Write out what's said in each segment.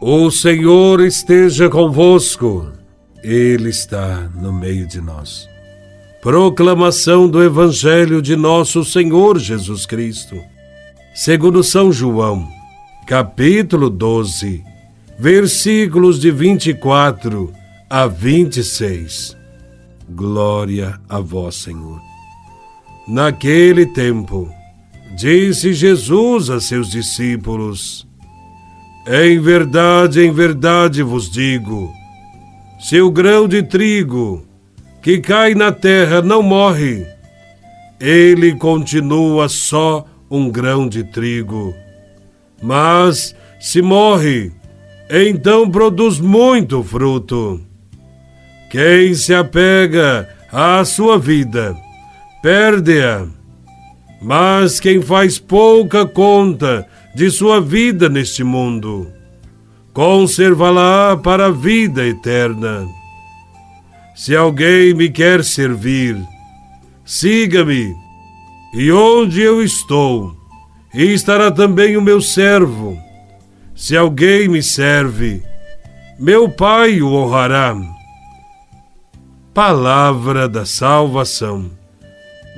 O Senhor esteja convosco, Ele está no meio de nós. Proclamação do Evangelho de Nosso Senhor Jesus Cristo, segundo São João, capítulo 12, versículos de 24 a 26. Glória a Vós, Senhor. Naquele tempo, disse Jesus a seus discípulos: em verdade, em verdade vos digo: se o grão de trigo que cai na terra não morre, ele continua só um grão de trigo. Mas se morre, então produz muito fruto. Quem se apega à sua vida, perde-a. Mas quem faz pouca conta de sua vida neste mundo, conservá-la para a vida eterna. Se alguém me quer servir, siga-me, e onde eu estou, estará também o meu servo. Se alguém me serve, meu Pai o honrará. Palavra da salvação.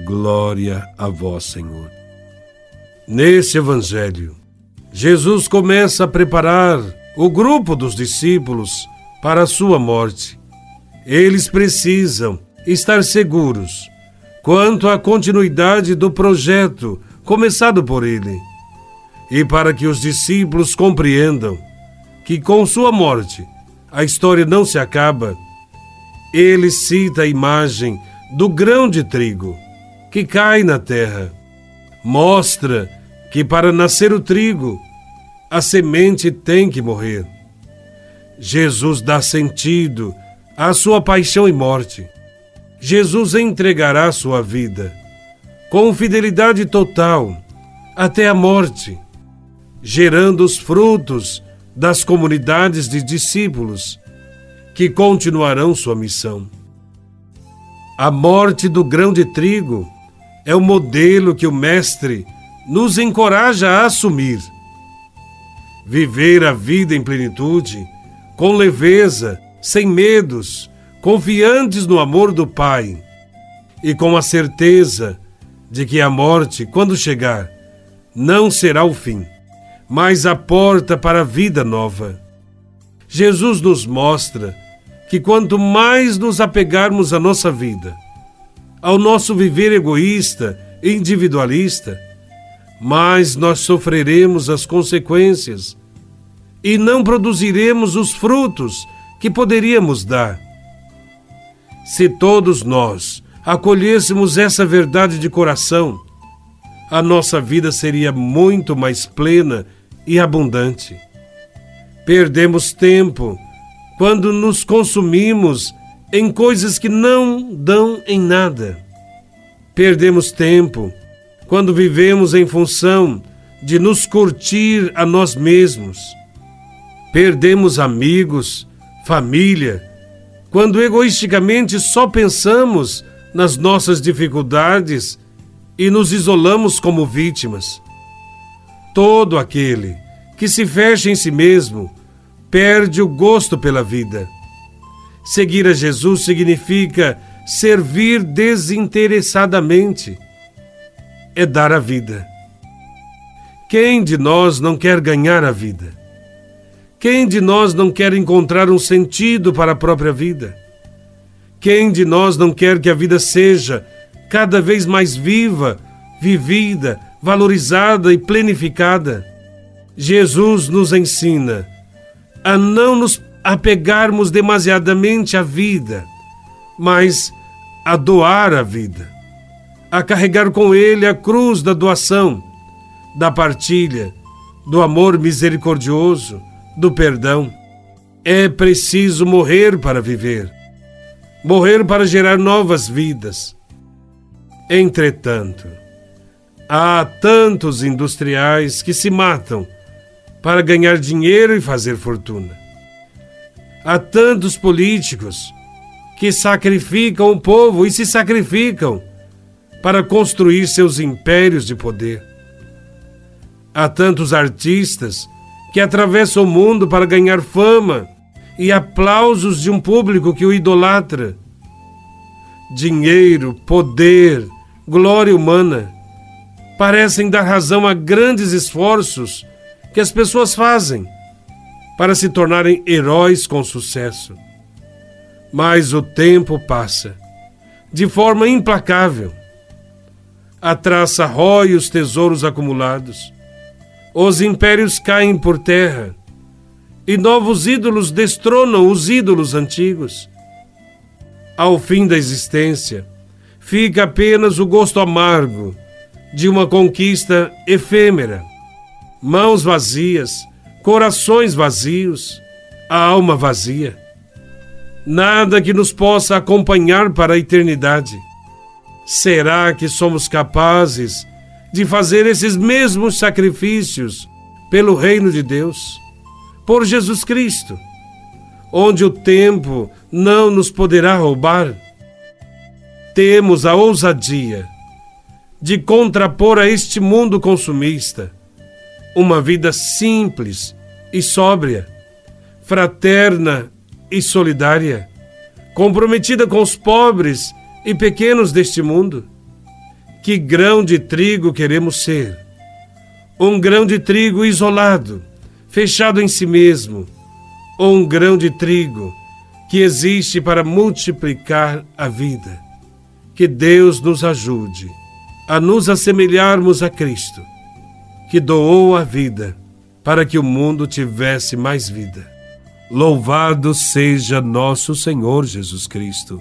Glória a vós, Senhor. Nesse Evangelho, Jesus começa a preparar o grupo dos discípulos para a sua morte. Eles precisam estar seguros quanto à continuidade do projeto começado por ele. E para que os discípulos compreendam que com sua morte a história não se acaba, ele cita a imagem do grão de trigo que cai na terra. Mostra que para nascer o trigo, a semente tem que morrer. Jesus dá sentido à sua paixão e morte. Jesus entregará sua vida com fidelidade total até a morte, gerando os frutos das comunidades de discípulos que continuarão sua missão. A morte do grão de trigo é o modelo que o Mestre nos encoraja a assumir. Viver a vida em plenitude, com leveza, sem medos, confiantes no amor do Pai e com a certeza de que a morte, quando chegar, não será o fim, mas a porta para a vida nova. Jesus nos mostra que quanto mais nos apegarmos à nossa vida, ao nosso viver egoísta, individualista, mais nós sofreremos as consequências e não produziremos os frutos que poderíamos dar. Se todos nós acolhêssemos essa verdade de coração, a nossa vida seria muito mais plena e abundante. Perdemos tempo quando nos consumimos em coisas que não dão em nada. Perdemos tempo quando vivemos em função de nos curtir a nós mesmos. Perdemos amigos, família, quando egoisticamente só pensamos nas nossas dificuldades e nos isolamos como vítimas. Todo aquele que se fecha em si mesmo perde o gosto pela vida. Seguir a Jesus significa servir desinteressadamente é dar a vida. Quem de nós não quer ganhar a vida? Quem de nós não quer encontrar um sentido para a própria vida? Quem de nós não quer que a vida seja cada vez mais viva, vivida, valorizada e plenificada? Jesus nos ensina a não nos apegarmos demasiadamente à vida, mas a doar a vida a carregar com ele a cruz da doação, da partilha, do amor misericordioso, do perdão. É preciso morrer para viver, morrer para gerar novas vidas. Entretanto, há tantos industriais que se matam para ganhar dinheiro e fazer fortuna. Há tantos políticos que sacrificam o povo e se sacrificam para construir seus impérios de poder. Há tantos artistas que atravessa o mundo para ganhar fama e aplausos de um público que o idolatra. Dinheiro, poder, glória humana parecem dar razão a grandes esforços que as pessoas fazem para se tornarem heróis com sucesso. Mas o tempo passa de forma implacável. A traça rói os tesouros acumulados, os impérios caem por terra e novos ídolos destronam os ídolos antigos. Ao fim da existência, fica apenas o gosto amargo de uma conquista efêmera. Mãos vazias, corações vazios, a alma vazia. Nada que nos possa acompanhar para a eternidade. Será que somos capazes de fazer esses mesmos sacrifícios pelo reino de Deus, por Jesus Cristo, onde o tempo não nos poderá roubar? Temos a ousadia de contrapor a este mundo consumista uma vida simples e sóbria, fraterna e solidária, comprometida com os pobres e pequenos deste mundo. Que grão de trigo queremos ser? Um grão de trigo isolado, fechado em si mesmo, ou um grão de trigo que existe para multiplicar a vida? Que Deus nos ajude a nos assemelharmos a Cristo, que doou a vida para que o mundo tivesse mais vida. Louvado seja nosso Senhor Jesus Cristo,